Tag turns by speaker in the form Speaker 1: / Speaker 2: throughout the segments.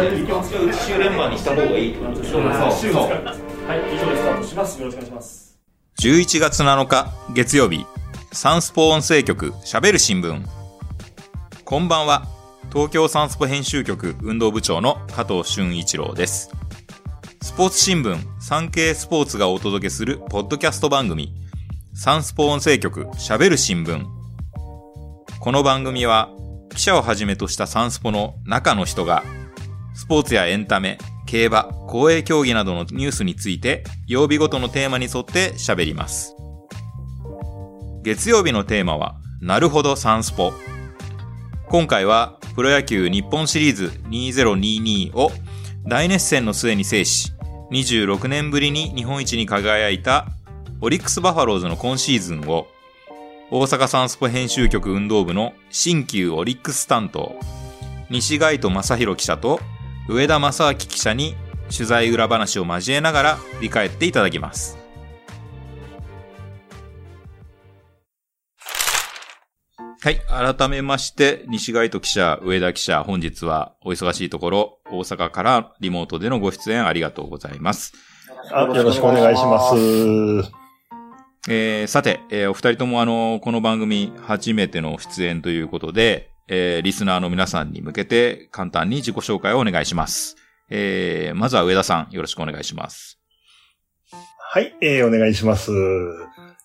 Speaker 1: ー、気を使う週連番にした方がいいってことでしょう
Speaker 2: はい、以上でスタートします。よろしくお願いします。
Speaker 3: 11月7日月曜日、サンスポ音声局喋る新聞。こんばんは。東京サンスポ編集局運動部長の加藤俊一郎です。スポーツ新聞、産経スポーツがお届けするポッドキャスト番組、サンスポ音声局喋る新聞。この番組は、記者をはじめとしたサンスポの中の人が、スポーツやエンタメ、競馬、公営競技などのニュースについて、曜日ごとのテーマに沿って喋ります。月曜日のテーマは、なるほどサンスポ。今回は、プロ野球日本シリーズ2022を大熱戦の末に制し、26年ぶりに日本一に輝いたオリックスバファローズの今シーズンを、大阪サンスポ編集局運動部の新旧オリックス担当、西貝戸正宏記者と上田正明記者に取材裏話を交えながら振り返っていただきます。はい。改めまして、西貝戸記者、上田記者、本日はお忙しいところ、大阪からリモートでのご出演ありがとうございます。
Speaker 4: あよろしくお願いします。
Speaker 3: えー、さて、えーお二人ともあの、この番組初めての出演ということで、えー、リスナーの皆さんに向けて簡単に自己紹介をお願いします。えー、まずは上田さん、よろしくお願いします。
Speaker 4: はい、えー、お願いします。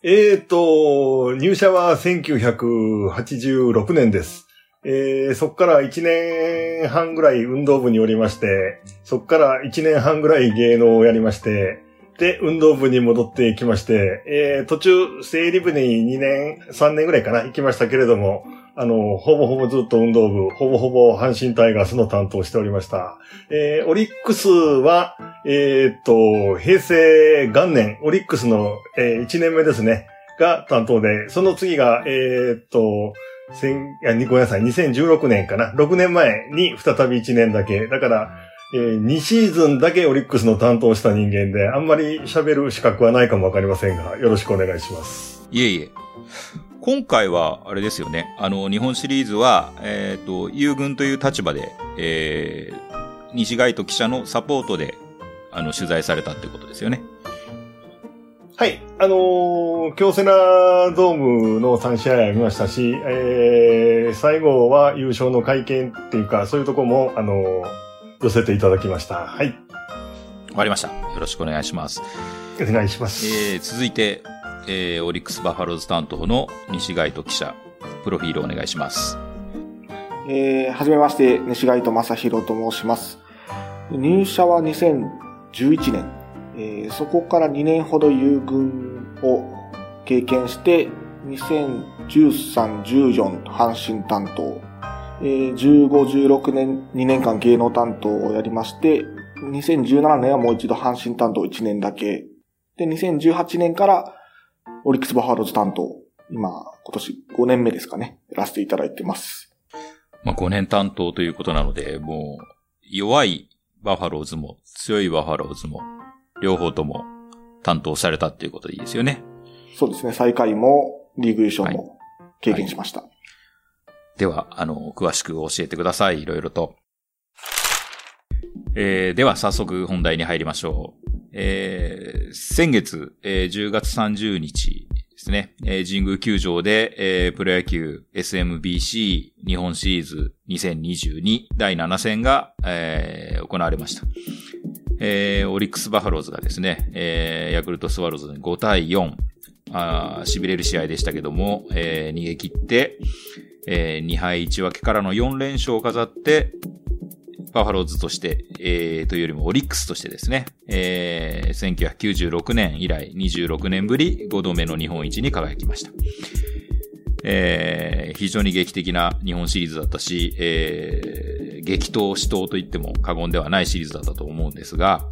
Speaker 4: えーと、入社は1986年です。えー、そこから1年半ぐらい運動部におりまして、そこから1年半ぐらい芸能をやりまして、で、運動部に戻ってきまして、えー、途中、整理部に2年、3年ぐらいかな、行きましたけれども、あの、ほぼほぼずっと運動部、ほぼほぼ阪神タイガースの担当をしておりました。えー、オリックスは、えーっと、平成元年、オリックスの、え1年目ですね、が担当で、その次が、えーっと、千いやごめんなさい、2016年かな。6年前に再び1年だけ。だから、え2シーズンだけオリックスの担当した人間で、あんまり喋る資格はないかもわかりませんが、よろしくお願いします。
Speaker 3: いえいえ。今回は、あれですよね。あの、日本シリーズは、えっ、と、友軍という立場で、えー、西貝戸記者のサポートで、あの、取材されたってことですよね。
Speaker 4: はい。あのー京セナドームの3試合見ましたし、えー、最後は優勝の会見っていうか、そういうとこも、あのー寄せていただきました。はい。
Speaker 3: わかりました。よろしくお願いします。
Speaker 4: お願いします。
Speaker 3: えー、続いて、えー、オリックスバファローズ担当の西貝戸記者、プロフィールお願いします。
Speaker 5: えーはじめまして、西貝戸正宏と申します。入社は2011年、えーそこから2年ほど優軍を経験して、2013、14阪神担当、えー15、16年、2年間芸能担当をやりまして、2017年はもう一度阪神担当1年だけ。で、2018年からオリックスバファローズ担当、今、今年5年目ですかね、やらせていただいてます。
Speaker 3: まあ、5年担当ということなので、もう、弱いバファローズも、強いバファローズも、両方とも担当されたっていうことでいいですよね。
Speaker 5: そうですね、最下位もリーグ優勝も経験しました。
Speaker 3: では、あの、詳しく教えてください。いろいろと。えー、では、早速本題に入りましょう。えー、先月、えー10月30日ですね、えー神宮球場で、えープロ野球 SMBC 日本シリーズ2022第7戦が、えー行われました。えーオリックスバファローズがですね、えーヤクルトスワローズに5対4、あ痺れる試合でしたけども、えー逃げ切って、えー2敗1分けからの4連勝を飾って、バファローズとして、えー、というよりもオリックスとしてですね、えー、1996年以来26年ぶり5度目の日本一に輝きました。えー、非常に劇的な日本シリーズだったし、えー、激闘死闘と言っても過言ではないシリーズだったと思うんですが、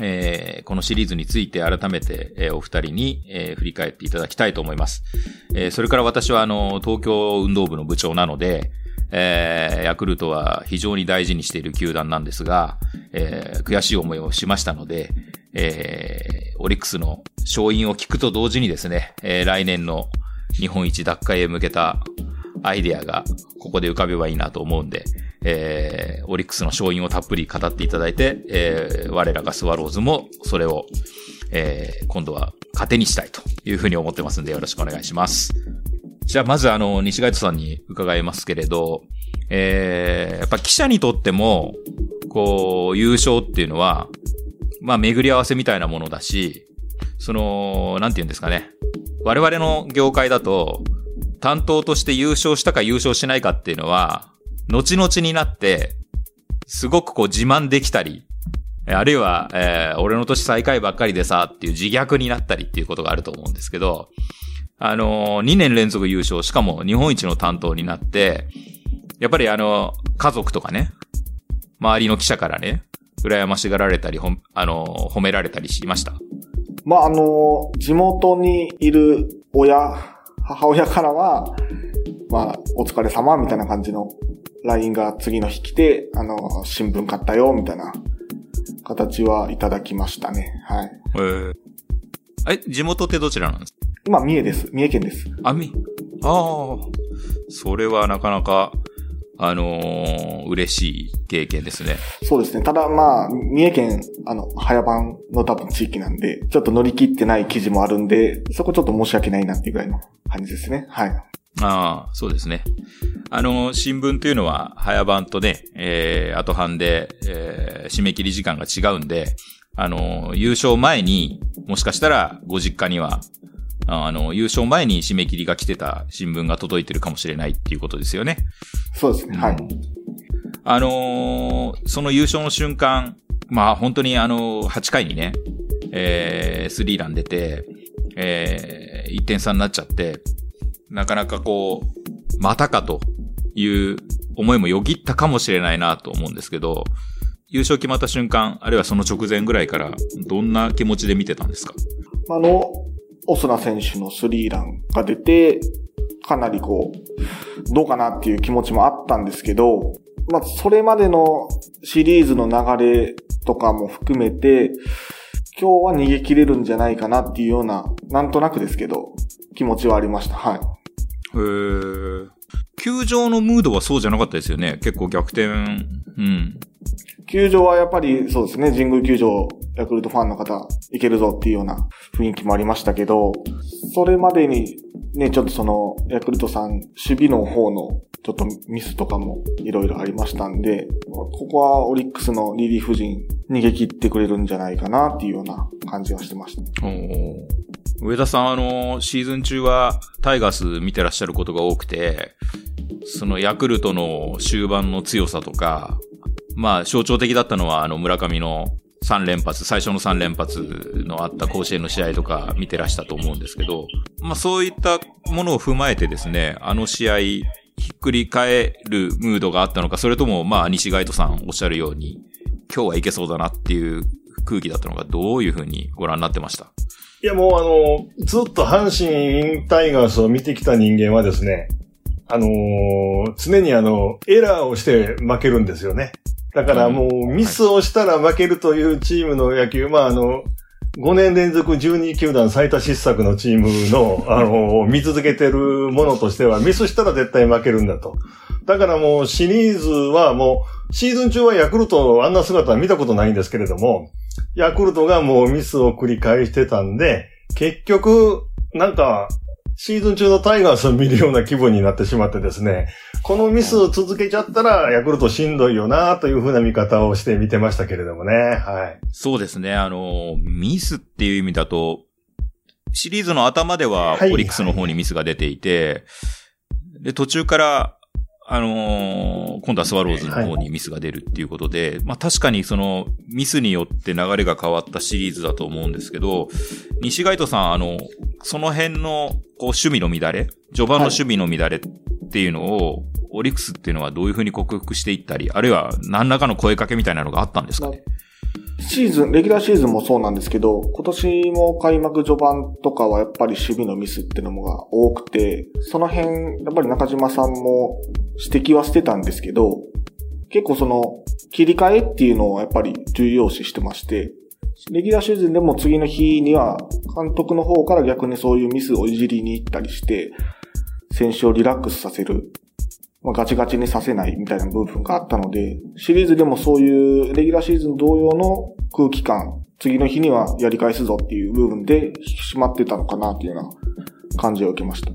Speaker 3: えーこのシリーズについて改めて、えーお二人に、えー振り返っていただきたいと思います。えーそれから私はあの、東京運動部の部長なので、えーヤクルトは非常に大事にしている球団なんですが、えー悔しい思いをしましたので、えーオリックスの勝因を聞くと同時にですね、えー来年の日本一奪回へ向けたアイデアがここで浮かべばいいなと思うんで、えー、オリックスの勝因をたっぷり語っていただいて、えー、我らがスワローズもそれを、えー、今度は糧にしたいというふうに思ってますんでよろしくお願いします。じゃあまずあの、西ガイトさんに伺いますけれど、えー、やっぱ記者にとっても、こう、優勝っていうのは、まあ巡り合わせみたいなものだし、その、なんて言うんですかね。我々の業界だと、担当として優勝したか優勝しないかっていうのは、後々になって、すごくこう自慢できたり、あるいは、えー、俺の年最下位ばっかりでさ、っていう自虐になったりっていうことがあると思うんですけど、あのー、2年連続優勝、しかも日本一の担当になって、やっぱりあの、家族とかね、周りの記者からね、羨ましがられたり、ほ、あのー、褒められたりしました？
Speaker 5: まあ、あのー、地元にいる親、母親からは、まあ、お疲れ様みたいな感じの LINE が次の日来て、あの、新聞買ったよ、みたいな形はいただきましたね。はい。えー、
Speaker 3: え、地元ってどちらなんですか？
Speaker 5: 今、三重です。三重県です。
Speaker 3: あ、み、ああ、それはなかなか、あのー、嬉しい経験ですね。
Speaker 5: そうですね。ただまあ、三重県、あの、早番の多分地域なんで、ちょっと乗り切ってない記事もあるんで、そこちょっと申し訳ないなっていうぐらいの感じですね。はい。
Speaker 3: ああ、そうですね。あの、新聞というのは、早番とね、えー、後半で、えー、締め切り時間が違うんで、あの、優勝前に、もしかしたら、ご実家には、あの、優勝前に締め切りが来てた新聞が届いてるかもしれないっていうことですよね。
Speaker 5: そうですね、はい。
Speaker 3: あのー、その優勝の瞬間、まあ本当にあの、8回にね、えー、スリーラン出て、えー、1点差になっちゃって、なかなかこう、またかという思いもよぎったかもしれないなと思うんですけど、優勝決まった瞬間、あるいはその直前ぐらいから、どんな気持ちで見てたんですか？
Speaker 5: あの、オスナ選手のスリーランが出て、かなりこう、どうかなっていう気持ちもあったんですけど、まあ、それまでのシリーズの流れとかも含めて、今日は逃げ切れるんじゃないかなっていうような、なんとなくですけど、気持ちはありました。はい。へ
Speaker 3: ー。球場のムードはそうじゃなかったですよね。結構逆転。うん。
Speaker 5: 球場はやっぱりそうですね、神宮球場、ヤクルトファンの方、いけるぞっていうような雰囲気もありましたけど、それまでにね、ちょっとその、ヤクルトさん、守備の方のちょっとミスとかもいろいろありましたんで、ここはオリックスのリリーフ陣逃げ切ってくれるんじゃないかなっていうような感じはしてました。
Speaker 3: 上田さん、あの、シーズン中はタイガース見てらっしゃることが多くて、そのヤクルトの終盤の強さとか、まあ象徴的だったのはあの村上の3連発、最初の3連発のあった甲子園の試合とか見てらしたと思うんですけど、まあそういったものを踏まえてですね、あの試合、ひっくり返るムードがあったのか、それともまあ西ガイトさんおっしゃるように、今日はいけそうだなっていう空気だったのがどういうふうにご覧になってました？
Speaker 4: いやもうあの、ずっと阪神タイガースを見てきた人間はですね、あのー、常にあの、エラーをして負けるんですよね。だからもうミスをしたら負けるというチームの野球、まああの、5年連続12球団最多失策のチームの、あの、見続けてるものとしては、ミスしたら絶対負けるんだと。だからもうシリーズはもう、シーズン中はヤクルトあんな姿は見たことないんですけれども、ヤクルトがもうミスを繰り返してたんで、結局、なんか、シーズン中のタイガースを見るような気分になってしまってですね、このミスを続けちゃったら、ヤクルトしんどいよなというふうな見方をして見てましたけれどもね。はい。
Speaker 3: そうですね。あの、ミスっていう意味だと、シリーズの頭ではオリックスの方にミスが出ていて、で、途中からあのー、今度はスワローズの方にミスが出るっていうことで、はい、まあ確かにそのミスによって流れが変わったシリーズだと思うんですけど、西ガイトさん、あの、その辺のこう守備の乱れ、序盤の守備の乱れっていうのを、はい、オリックスっていうのはどういうふうに克服していったり、あるいは何らかの声かけみたいなのがあったんですかね、
Speaker 5: シーズン、レギュラーシーズンもそうなんですけど、今年も開幕序盤とかはやっぱり守備のミスっていうのが多くて、その辺、やっぱり中島さんも指摘はしてたんですけど、結構その切り替えっていうのをやっぱり重要視してまして、レギュラーシーズンでも次の日には監督の方から逆にそういうミスをいじりに行ったりして、選手をリラックスさせる。まあ、ガチガチにさせないみたいな部分があったので、シリーズでもそういうレギュラーシーズン同様の空気感、次の日にはやり返すぞっていう部分で引き締まってたのかなっていうような感じを受けました。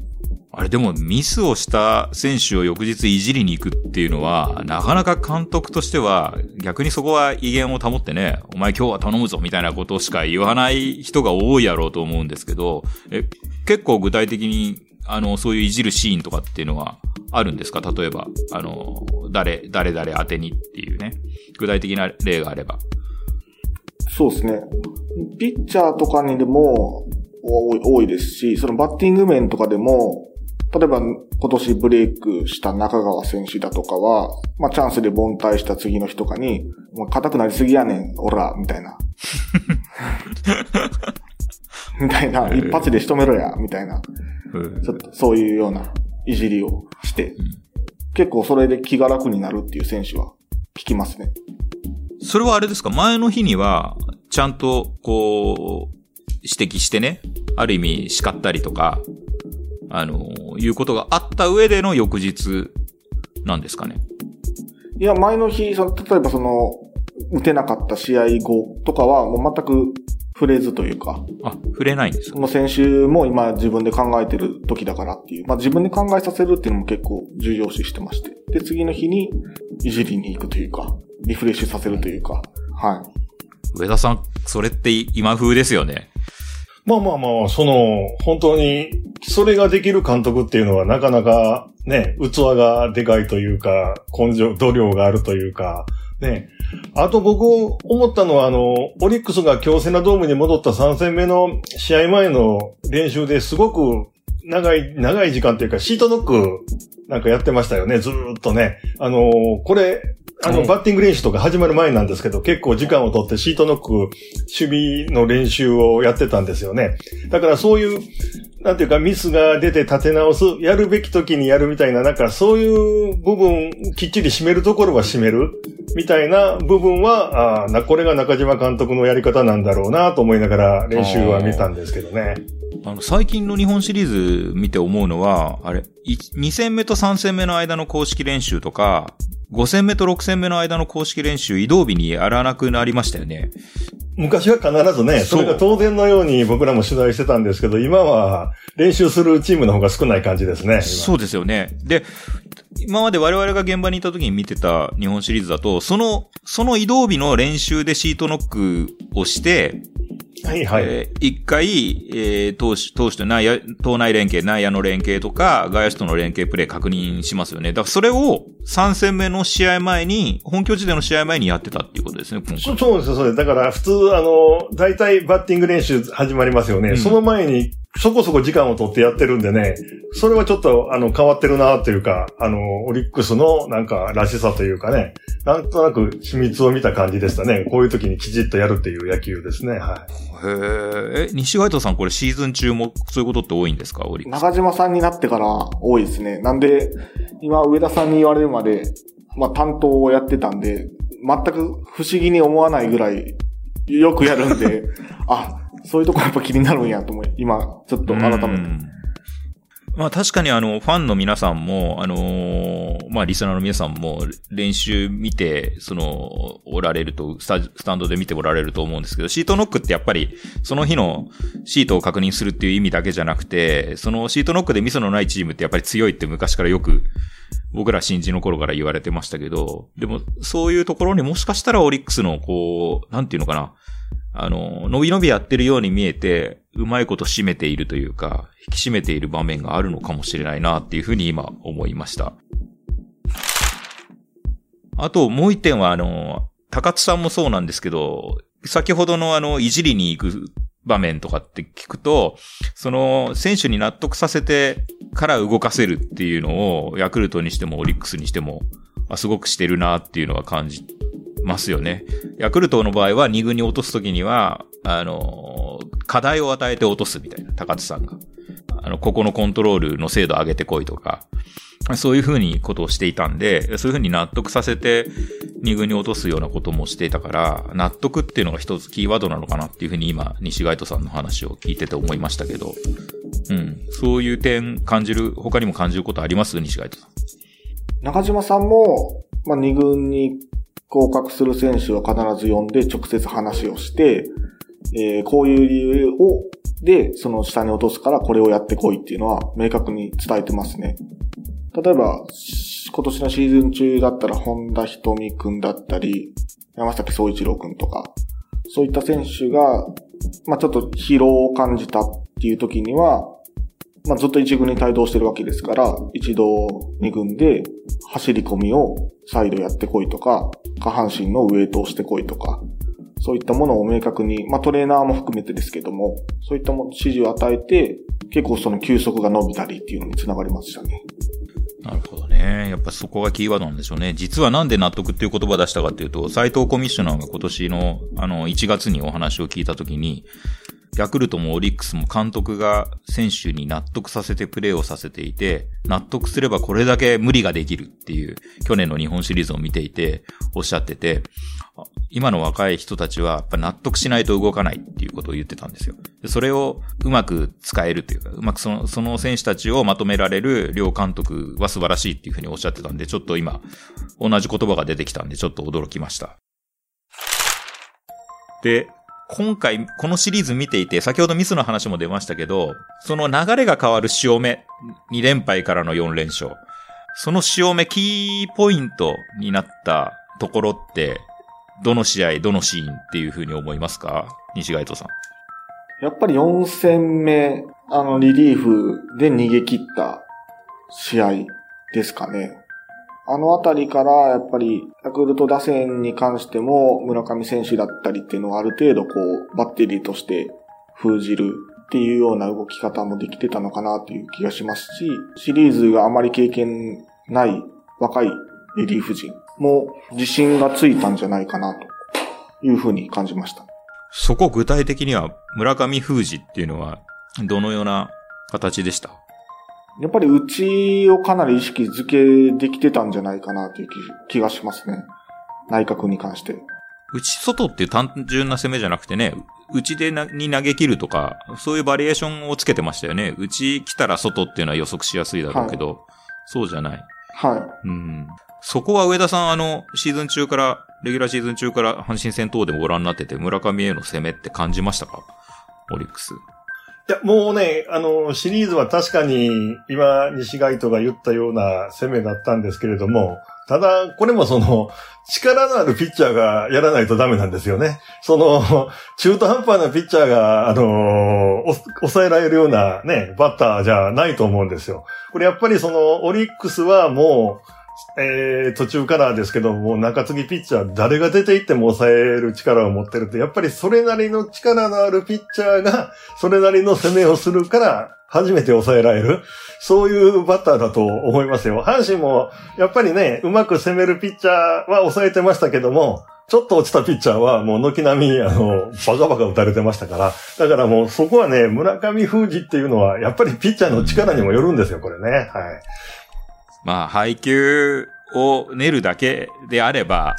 Speaker 3: あれでもミスをした選手を翌日いじりに行くっていうのは、なかなか監督としては逆にそこは威厳を保ってね、お前今日は頼むぞみたいなことしか言わない人が多いやろうと思うんですけど、え、結構具体的にあの、そういういじるシーンとかっていうのはあるんですか？例えば、あの、誰、誰々当てにっていうね。具体的な例があれば。
Speaker 5: そうですね。ピッチャーとかにでも多いですし、そのバッティング面とかでも、例えば今年ブレイクした中川選手だとかは、まあチャンスで凡退した次の日とかに、もう硬くなりすぎやねん、おら、みたいな。みたいな、一発で仕留めろや、みたいな。ちょっとそういうようないじりをして、結構それで気が楽になるっていう選手は聞きますね。
Speaker 3: それはあれですか？前の日には、ちゃんと、こう、指摘してね、ある意味叱ったりとか、あの、いうことがあった上での翌日なんですかね？
Speaker 5: いや、前の日、その例えばその、打てなかった試合後とかは、もう全く触れずというか。
Speaker 3: あ、触れないんですか？
Speaker 5: その選手も今自分で考えてる時だからっていう。まあ自分で考えさせるっていうのも結構重要視してまして。で、次の日にいじりに行くというか、リフレッシュさせるというか。はい。
Speaker 3: 上田さん、それって今風ですよね。
Speaker 4: まあまあまあ、その、本当に、それができる監督っていうのはなかなかね、器がでかいというか、根性、度量があるというか、ね。あと僕思ったのはあの、オリックスが京セナドームに戻った3戦目の試合前の練習ですごく長い、長い時間というかシートノックなんかやってましたよね、ずーっとね。あの、これ、あの、バッティング練習とか始まる前なんですけど、結構時間をとってシートノック、守備の練習をやってたんですよね。だからそういう、なんていうかミスが出て立て直す、やるべき時にやるみたいな、なんかそういう部分、きっちり締めるところは締める、みたいな部分は、あな、これが中島監督のやり方なんだろうなと思いながら練習は見たんですけどね。
Speaker 3: あの、最近の日本シリーズ見て思うのは、あれ、2戦目と3戦目の間の公式練習とか、5戦目と6戦目の間の公式練習、移動日にやらなくなりましたよね。
Speaker 4: 昔は必ずね、それが当然のように僕らも取材してたんですけど、今は練習するチームの方が少ない感じですね。
Speaker 3: そうですよね。で、今まで我々が現場にいた時に見てた日本シリーズだと、その、その移動日の練習でシートノックをして、
Speaker 4: はいはい。
Speaker 3: えー、一回、えー、投手、投手と内野、党内連携、内野の連携とか、外野手との連携プレイ確認しますよね。だからそれを3戦目の試合前に、本拠地での試合前にやってたっていうことですね、
Speaker 4: そそうですよ、それ。だから普通、あの、大体バッティング練習始まりますよね。うん、その前にそこそこ時間を取ってやってるんでね、それはちょっと、あの、変わってるなというか、あの、オリックスのなんからしさというかね、なんとなく秘密を見た感じでしたね。こういう時にきちっとやるっていう野球ですね。は
Speaker 3: い。へえ、西海藤さんこれシーズン中もそういうことって多いんですか？オリックス。
Speaker 5: 中島さんになってから多いですね。なんで、今上田さんに言われるまで、まあ担当をやってたんで、全く不思議に思わないぐらいよくやるんで、あ、そういうとこやっぱ気になるんやと思い、今、ちょっと改めて。
Speaker 3: まあ確かにあの、ファンの皆さんも、あのー、まあリスナーの皆さんも練習見て、その、おられるとスタ、スタンドで見ておられると思うんですけど、シートノックってやっぱり、その日のシートを確認するっていう意味だけじゃなくて、そのシートノックでミスのないチームってやっぱり強いって昔からよく、僕ら新人の頃から言われてましたけど、でも、そういうところにもしかしたらオリックスの、こう、なんていうのかな、あの、伸び伸びやってるように見えて、うまいこと締めているというか、引き締めている場面があるのかもしれないなっていうふうに今思いました。あともう一点はあの、高津さんもそうなんですけど、先ほどのあの、いじりに行く場面とかって聞くと、その、選手に納得させてから動かせるっていうのを、ヤクルトにしてもオリックスにしても、すごくしてるなっていうのは感じますよね。ヤクルトの場合は2軍に落とすときには、あの、課題を与えて落とすみたいな、高津さんが。あの、ここのコントロールの精度上げてこいとか、そういうふうにことをしていたんで、そういうふうに納得させて2軍に落とすようなこともしていたから、納得っていうのが一つキーワードなのかなっていうふうに今、西街斗さんの話を聞いてて思いましたけど、うん。そういう点感じる、他にも感じることあります？西街斗さん。
Speaker 5: 中島さんも、まあ、2軍に降格する選手は必ず呼んで直接話をして、えーこういう理由を、で、その下に落とすからこれをやってこいっていうのは明確に伝えてますね。例えば、今年のシーズン中だったら本田瞳くんだったり、山崎総一郎くんとか、そういった選手が、まあちょっと疲労を感じたっていう時には、まあずっと一軍に帯同してるわけですから、一度二軍で走り込みを再度やってこいとか、下半身のウエイトをしてこいとか、そういったものを明確に、まあトレーナーも含めてですけども、そういったもの指示を与えて、結構その休息が伸びたりっていうのにつながりましたね。
Speaker 3: なるほどね。やっぱそこがキーワードなんでしょうね。実はなんで納得っていう言葉出したかっていうと、斉藤コミッショナーが今年の、あの、1月にお話を聞いたときに、ヤクルトもオリックスも監督が選手に納得させてプレーをさせていて、納得すればこれだけ無理ができるっていう、去年の日本シリーズを見ていて、おっしゃってて、今の若い人たちはやっぱ納得しないと動かないっていうことを言ってたんですよ。それをうまく使えるというか、うまくその、その選手たちをまとめられる両監督は素晴らしいっていうふうにおっしゃってたんで、ちょっと今、同じ言葉が出てきたんで、ちょっと驚きました。で、今回、このシリーズ見ていて、先ほどミスの話も出ましたけど、その流れが変わる潮目、2連敗からの4連勝。その潮目、キーポイントになったところって、どの試合、どのシーンっていうふうに思いますか？西街藤さん。
Speaker 5: やっぱり4戦目、あの、リリーフで逃げ切った試合ですかね。あのあたりから、やっぱり、ヤクルト打線に関しても、村上選手だったりっていうのはある程度こう、バッテリーとして封じるっていうような動き方もできてたのかなという気がしますし、シリーズがあまり経験ない若いリリーフ陣も自信がついたんじゃないかなというふうに感じました。
Speaker 3: そこ具体的には村上封じっていうのはどのような形でした？
Speaker 5: やっぱり内をかなり意識づけできてたんじゃないかなという気気がしますね。内角に関して。
Speaker 3: 内外っていう単純な攻めじゃなくてね、内でなに投げ切るとか、そういうバリエーションをつけてましたよね。内来たら外っていうのは予測しやすいだろうけど、そうじゃない。
Speaker 5: は
Speaker 3: うん。そこは上田さん、あの、シーズン中から、レギュラーシーズン中から阪神戦等でもご覧になってて、村上への攻めって感じましたか？オリックス。
Speaker 4: いや、もうね、あの、シリーズは確かに、今、西街斗が言ったような攻めだったんですけれども、ただ、これもその、力のあるピッチャーがやらないとダメなんですよね。その、中途半端なピッチャーが、あの、抑えられるようなね、バッターじゃないと思うんですよ。これやっぱりその、オリックスはもう、えー、途中からですけども、中継ぎピッチャー、誰が出ていっても抑える力を持ってるって、やっぱりそれなりの力のあるピッチャーが、それなりの攻めをするから、初めて抑えられる。そういうバッターだと思いますよ。阪神も、やっぱりね、うまく攻めるピッチャーは抑えてましたけども、ちょっと落ちたピッチャーはもう軒並み、あの、バカバカ打たれてましたから。だからもうそこはね、村上封じっていうのは、やっぱりピッチャーの力にもよるんですよ、これね。はい。
Speaker 3: まあ、配球を練るだけであれば、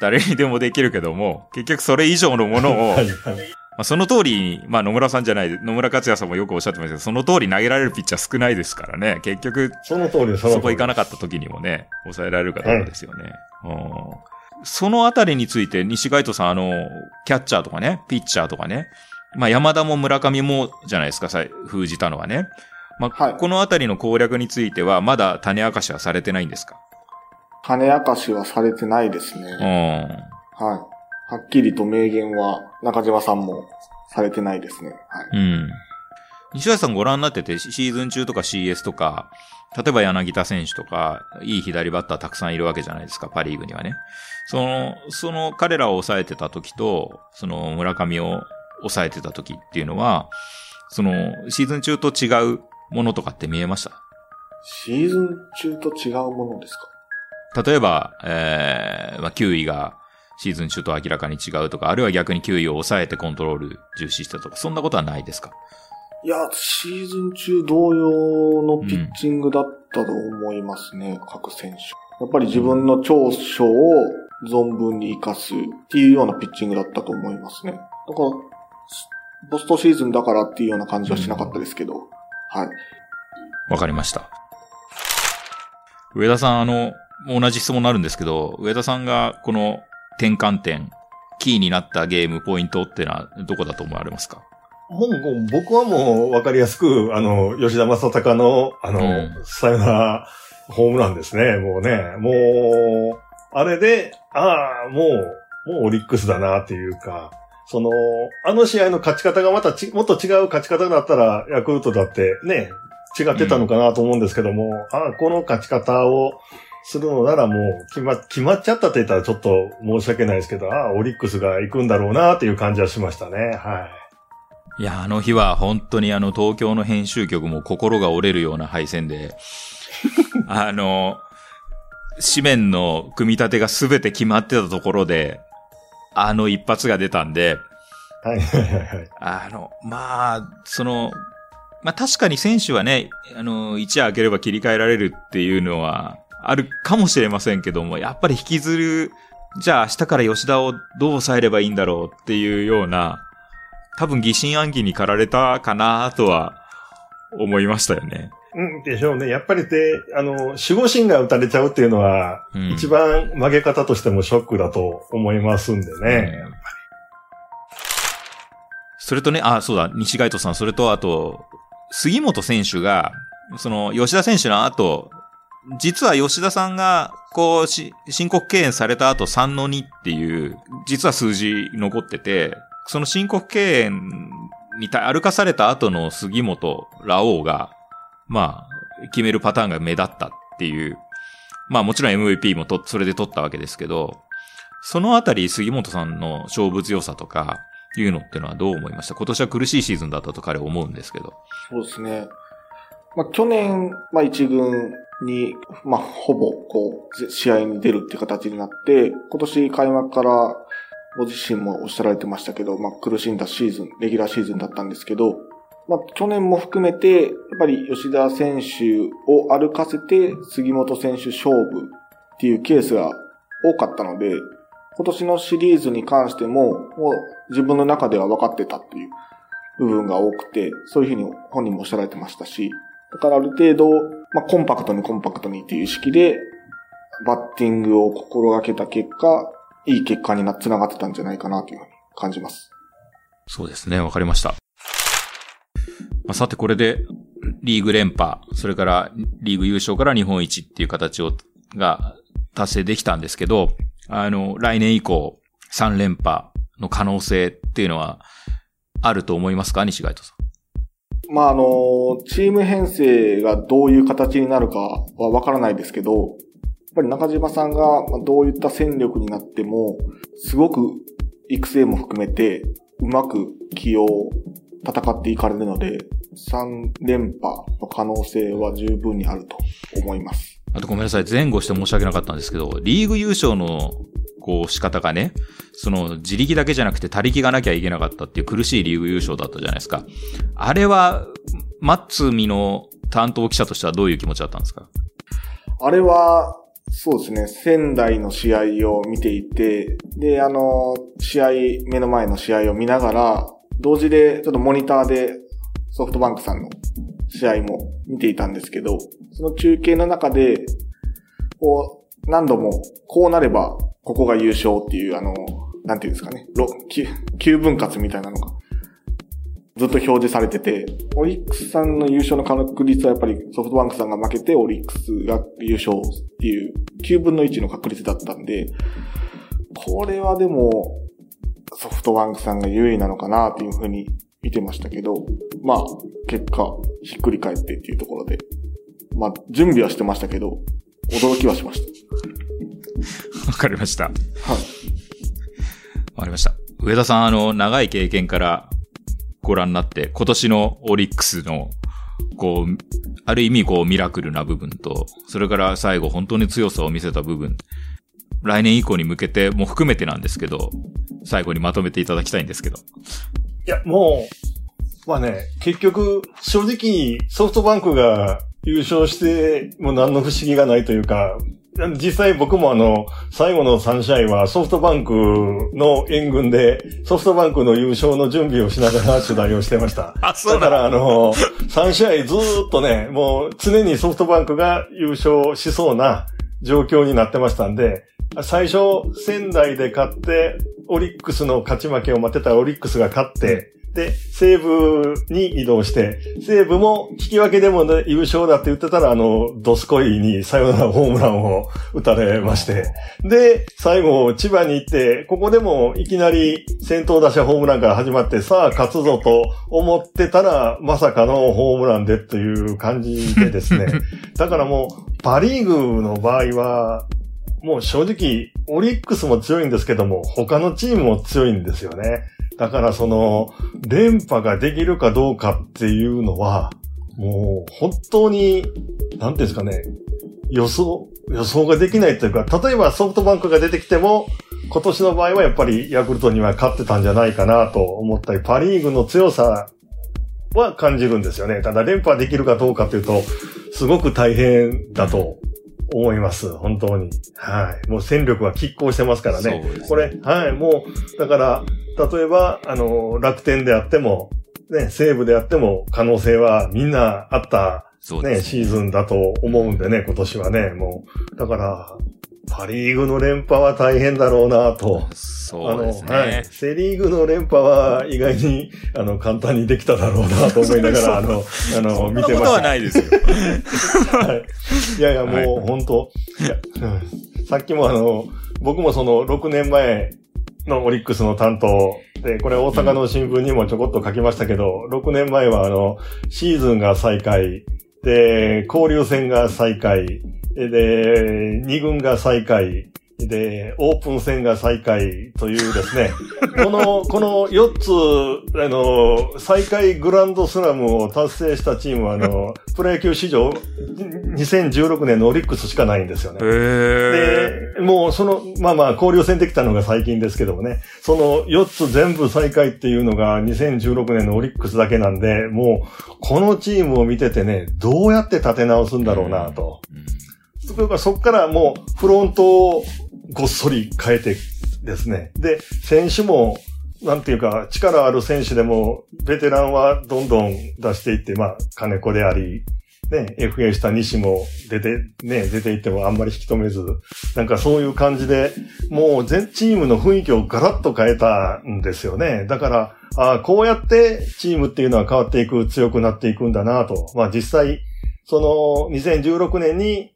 Speaker 3: 誰にでもできるけども、結局それ以上のものを、まあ、その通り、まあ野村さんじゃない、野村克也さんもよくおっしゃってましたけど、その通り投げられるピッチャー少ないですからね、結局、
Speaker 4: その通りそ
Speaker 3: こ行かなかった時にもね、抑えられるかどうかですよね。うんそのあたりについて、西街斗さん、あの、キャッチャーとかね、ピッチャーとかね、まあ山田も村上もじゃないですか、さ封じたのはね。まあ、
Speaker 5: はい
Speaker 3: このあたりの攻略については、まだ種明かしはされてないんですか？
Speaker 5: 種明かしはされてないですね。
Speaker 3: うん。
Speaker 5: はい。はっきりと明言は中島さんもされてないですね。はい。
Speaker 3: うん。西谷さんご覧になってて、シーズン中とか CS とか、例えば柳田選手とか、いい左バッターたくさんいるわけじゃないですか、パリーグにはね。その、その彼らを抑えてた時と、その村上を抑えてた時っていうのは、その、シーズン中と違うものとかって見えました？
Speaker 5: シーズン中と違うものですか？
Speaker 3: 例えば、えー、まあ、9位がシーズン中と明らかに違うとか、あるいは逆に9位を抑えてコントロール重視したとか、そんなことはないですか？
Speaker 5: いや、シーズン中同様のピッチングだったと思いますね、各選手。やっぱり自分の長所を存分に活かすっていうようなピッチングだったと思いますね。だから、ポストシーズンだからっていうような感じはしなかったですけど、はい。
Speaker 3: わかりました。上田さん、あの、同じ質問になるんですけど、上田さんがこの転換点、キーになったゲームポイントってのはどこだと思われますか？
Speaker 4: もう、僕はもう分かりやすく、あの、吉田正尚の、あの、
Speaker 3: うん
Speaker 4: さよならホームランですね。もうね、もう、あれで、ああ、もう、もうオリックスだなっていうか、その、あの試合の勝ち方がまたち、もっと違う勝ち方だったら、ヤクルトだってね、違ってたのかなと思うんですけども、ああ、この勝ち方をするのならもう決ま、決まっちゃったって言ったらちょっと申し訳ないですけど、ああ、オリックスが行くんだろうなっていう感じはしましたね。はい。
Speaker 3: いや、あの日は本当にあの東京の編集局も心が折れるような敗戦で、あの、紙面の組み立てが全て決まってたところで、あの一発が出たんで、
Speaker 4: はいはいはいはい。
Speaker 3: あの、まあ、その、まあ確かに選手はね、あの、一夜明ければ切り替えられるっていうのはあるかもしれませんけども、やっぱり引きずる、じゃあ明日から吉田をどう抑えればいいんだろうっていうような、多分疑心暗鬼に駆られたかなとは思いましたよね。
Speaker 4: うん、でしょうね。やっぱりで、あの、守護神が打たれちゃうっていうのは、
Speaker 3: うん
Speaker 4: 一番曲げ方としてもショックだと思いますんでね。
Speaker 3: うんそれとね、あ、そうだ、西街斗さん、それとあと、杉本選手が、その、吉田選手の後、実は吉田さんが、こう、し申告敬遠された後3の2っていう、実は数字残ってて、その申告敬遠にた歩かされた後の杉本、ラオウが、まあ、決めるパターンが目立ったっていう、まあもちろん MVP もと、それで取ったわけですけど、そのあたり杉本さんの勝負強さとか、いうのってのはどう思いました？今年は苦しいシーズンだったと彼は思うんですけど。
Speaker 5: そうですね。まあ、去年、まあ、一軍に、まあ、ほぼ、こう、試合に出るって形になって、今年開幕から、ご自身もおっしゃられてましたけど、まあ、苦しんだシーズン、レギュラーシーズンだったんですけど、まあ、去年も含めて、やっぱり吉田選手を歩かせて、杉本選手勝負っていうケースが多かったので、今年のシリーズに関しても、もう自分の中では分かってたっていう部分が多くて、そういうふうに本人もおっしゃられてましたし、だからある程度、まあ、コンパクトにコンパクトにっていう意識で、バッティングを心がけた結果、いい結果にな、つながってたんじゃないかなというふうに感じます。
Speaker 3: そうですね、わかりました。まあ、さてこれで、リーグ連覇、それからリーグ優勝から日本一っていう形を、が達成できたんですけど、あの、来年以降、3連覇の可能性っていうのは、あると思いますか？西貝斗さん。
Speaker 5: まあ、あの、チーム編成がどういう形になるかはわからないですけど、やっぱり中島さんがどういった戦力になっても、すごく育成も含めて、うまく起用、戦っていかれるので、3連覇の可能性は十分にあると思います。
Speaker 3: あとごめんなさい、前後して申し訳なかったんですけど、リーグ優勝の、こう、仕方がね、その、自力だけじゃなくて他力がなきゃいけなかったっていう苦しいリーグ優勝だったじゃないですか。あれは、マッツミの担当記者としてはどういう気持ちだったんですか？
Speaker 5: あれは、そうですね、仙台の試合を見ていて、で、あの、試合、目の前の試合を見ながら、同時でちょっとモニターでソフトバンクさんの試合も見ていたんですけど、その中継の中で、こう、何度も、こうなれば、ここが優勝っていう、あの、なんていうんですかね、9分割みたいなのが、ずっと表示されてて、オリックスさんの優勝の確率はやっぱりソフトバンクさんが負けてオリックスが優勝っていう9分の1の確率だったんで、これはでもソフトバンクさんが優位なのかなっていうふうに見てましたけど、まあ結果ひっくり返ってっていうところで、まあ準備はしてましたけど、驚きはしまし
Speaker 3: わかりました。わ
Speaker 5: た。はい。
Speaker 3: かりました。上田さん、あの、長い経験からご覧になって、今年のオリックスの、こう、ある意味、こう、ミラクルな部分と、それから最後、本当に強さを見せた部分、来年以降に向けても含めてなんですけど、最後にまとめていただきたいんですけど。
Speaker 4: いや、もう、まあね、結局、正直、ソフトバンクが優勝して、もう何の不思議がないというか、実際僕もあの、最後の3試合はソフトバンクの援軍で、ソフトバンクの優勝の準備をしながら取材をしてました。
Speaker 3: あ、そう
Speaker 4: だから
Speaker 3: だ。
Speaker 4: あの、3試合ずーっとね、もう常にソフトバンクが優勝しそうな状況になってましたんで、最初仙台で勝って、オリックスの勝ち負けを待ってたオリックスが勝って、で、西武に移動して、西武も引き分けでも、ね、優勝だって言ってたら、あの、ドスコイにサヨナラホームランを打たれまして、で、最後、千葉に行って、ここでもいきなり先頭打者ホームランから始まって、さあ勝つぞと思ってたら、まさかのホームランでという感じでですね。だからもう、パリーグの場合は、もう正直、オリックスも強いんですけども、他のチームも強いんですよね。だからその、連覇ができるかどうかっていうのは、もう本当に、なんていうんですかね、予想、予想ができないというか、例えばソフトバンクが出てきても、今年の場合はやっぱりヤクルトには勝ってたんじゃないかなと思ったり、パリーグの強さは感じるんですよね。ただ連覇できるかどうかというと、すごく大変だと思います。本当に。はい。もう戦力は拮抗してますからね。
Speaker 3: ね
Speaker 4: これ、はい。もう、だから、例えば、あの、楽天であっても、ね、西武であっても可能性はみんなあったね、
Speaker 3: そうです。
Speaker 4: シーズンだと思うんでね、今年はね、もう。だから、パリーグの連覇は大変だろうなと。
Speaker 3: そうです
Speaker 4: あの、は
Speaker 3: ね
Speaker 4: い。。セリーグの連覇は意外に、あの、簡単にできただろうなと思いながら、あの、あの、
Speaker 3: そんなこと
Speaker 4: 見てました。
Speaker 3: はないですよ。
Speaker 4: はい。いやいや、もう、本当いや、うんさっきもあの、僕もその、6年前のオリックスの担当で、これ大阪の新聞にもちょこっと書きましたけど、6年前はあの、シーズンが再開、で、交流戦が再開、で、2軍が再開、で、オープン戦が再開というですね、この、この4つ、あの、再開グランドスラムを達成したチームは、あの、プロ野球史上、2016年のオリックスしかないんですよね。
Speaker 3: へ
Speaker 4: で、もうその、まあまあ、交流戦できたのが最近ですけどもね、その4つ全部再開っていうのが2016年のオリックスだけなんで、もう、このチームを見ててね、どうやって立て直すんだろうなと。それからそこからもう、フロントをごっそり変えてですね。で、選手も、なんていうか、力ある選手でも、ベテランはどんどん出していって、まあ、金子であり、ね、FA した西も出て、ね、出ていってもあんまり引き止めず、なんかそういう感じで、もう全チームの雰囲気をガラッと変えたんですよね。だから、あこうやってチームっていうのは変わっていく、強くなっていくんだなと。まあ実際、その2016年に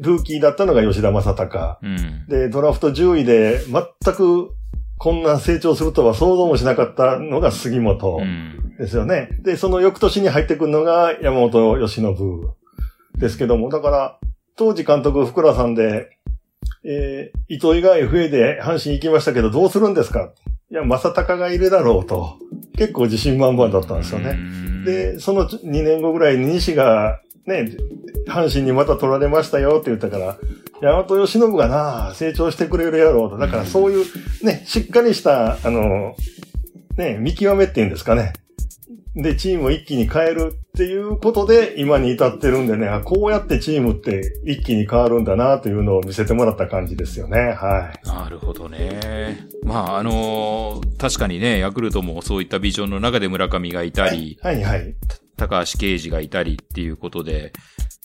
Speaker 4: ルーキーだったのが吉田正尚。
Speaker 3: うん。
Speaker 4: で、ドラフト10位で全くこんな成長するとは想像もしなかったのが杉本。
Speaker 3: うん。
Speaker 4: ですよね。で、その翌年に入ってくるのが山本由伸ですけども、だから、当時監督福良さんで、えー、糸井が FA で阪神行きましたけど、どうするんですか？いや、正隆がいるだろうと。結構自信満々だったんですよね。
Speaker 3: で、
Speaker 4: で、その2年後ぐらいに西が、ね、阪神にまた取られましたよって言ったから、山本由伸がな、成長してくれるやろうと。だからそういう、ね、しっかりした、あの、ね、見極めっていうんですかね。で、チームを一気に変えるっていうことで、今に至ってるんでね、あこうやってチームって一気に変わるんだなというのを見せてもらった感じですよね。はい。
Speaker 3: なるほどね。まあ、あのー確かにね、ヤクルトもそういったビジョンの中で村上がいたり、
Speaker 4: はいはい。
Speaker 3: 高橋奎二がいたりっていうことで、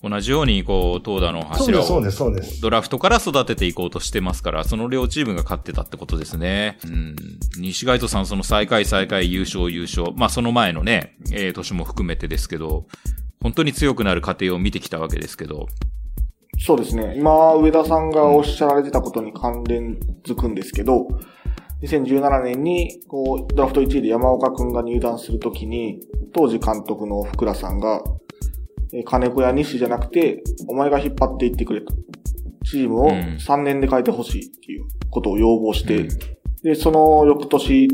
Speaker 3: 同じように、こう、投打の
Speaker 4: そう
Speaker 3: 柱を
Speaker 4: です、そうです。
Speaker 3: ドラフトから育てていこうとしてますから、その両チームが勝ってたってことですね。うん。西街斗さん、その最下位、最下位、優勝、優勝。まあ、その前のね、えー、年も含めてですけど、本当に強くなる過程を見てきたわけですけど。
Speaker 5: そうですね。今、上田さんがおっしゃられてたことに関連づくんですけど、2017年に、こう、ドラフト1位で山岡くんが入団するときに、当時監督の福良さんが、えー金子や西じゃなくて、お前が引っ張っていってくれと。チームを
Speaker 3: うん。
Speaker 5: 3年で変えてほしいっていうことを要望して、
Speaker 3: うん。
Speaker 5: で、その翌年、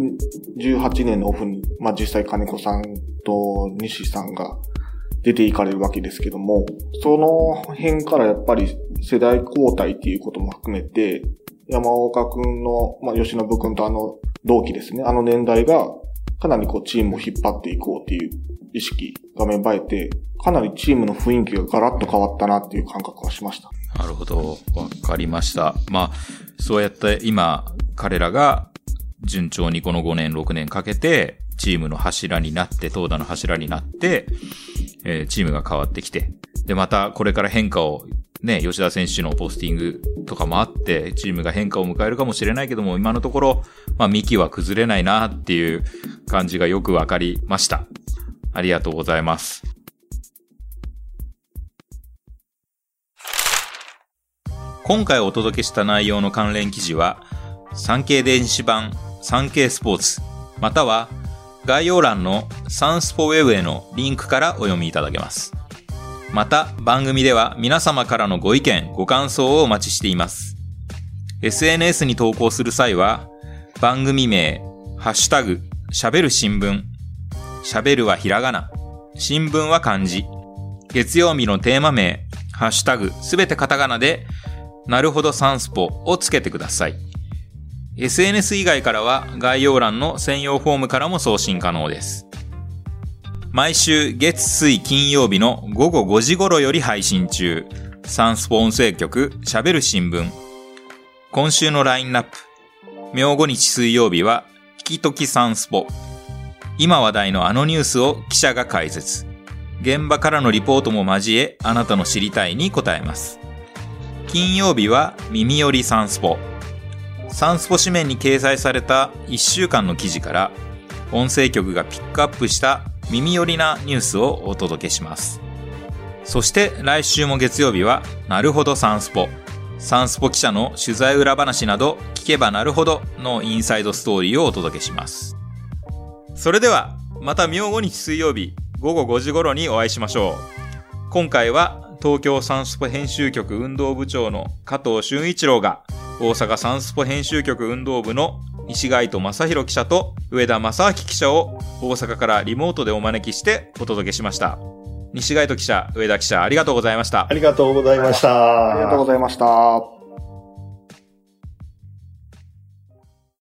Speaker 5: 18年のオフに、まあ実際金子さんと西さんが出ていかれるわけですけども、その辺からやっぱり世代交代っていうことも含めて、山岡くんの、まあ吉信くんとあの同期ですね、あの年代がかなりこうチームを引っ張っていこうっていう意識が芽生えて、かなりチームの雰囲気がガラッと変わったなっていう感覚はしました。
Speaker 3: なるほど。わかりました。まあ、そうやって今、彼らが順調にこの5年、6年かけて、チームの柱になって、投打の柱になって、えーチームが変わってきて、で、またこれから変化を、ね、吉田選手のポスティングとかもあって、チームが変化を迎えるかもしれないけども、今のところ、まあ、幹は崩れないなっていう感じがよくわかりました。ありがとうございます。今回お届けした内容の関連記事は、産経電子版産経スポーツ、または概要欄のサンスポウェブへのリンクからお読みいただけます。また番組では皆様からのご意見、ご感想をお待ちしています。SNS に投稿する際は、番組名、ハッシュタグ、喋る新聞、喋るはひらがな、新聞は漢字、月曜日のテーマ名、ハッシュタグ、すべてカタカナで、なるほどサンスポをつけてください。SNS 以外からは概要欄の専用フォームからも送信可能です。毎週月水金曜日の午後5時頃より配信中、サンスポ音声局喋る新聞。今週のラインナップ。明後日水曜日は、引きときサンスポ。今話題のあのニュースを記者が解説。現場からのリポートも交え、あなたの知りたいに答えます。金曜日は耳寄りサンスポ。サンスポ紙面に掲載された1週間の記事から、音声局がピックアップした耳寄りなニュースをお届けします。そして来週も月曜日は、なるほどサンスポ。サンスポ記者の取材裏話など、聞けばなるほどのインサイドストーリーをお届けします。それでは、また明後日水曜日午後5時頃にお会いしましょう。今回は東京サンスポ編集局運動部長の加藤俊一郎が大阪サンスポ編集局運動部の西貝戸正宏記者と上田正明記者を大阪からリモートでお招きしてお届けしました。西貝戸記者、上田記者ありがとうございました
Speaker 4: あ。りがとうございました。
Speaker 5: ありがとうございました。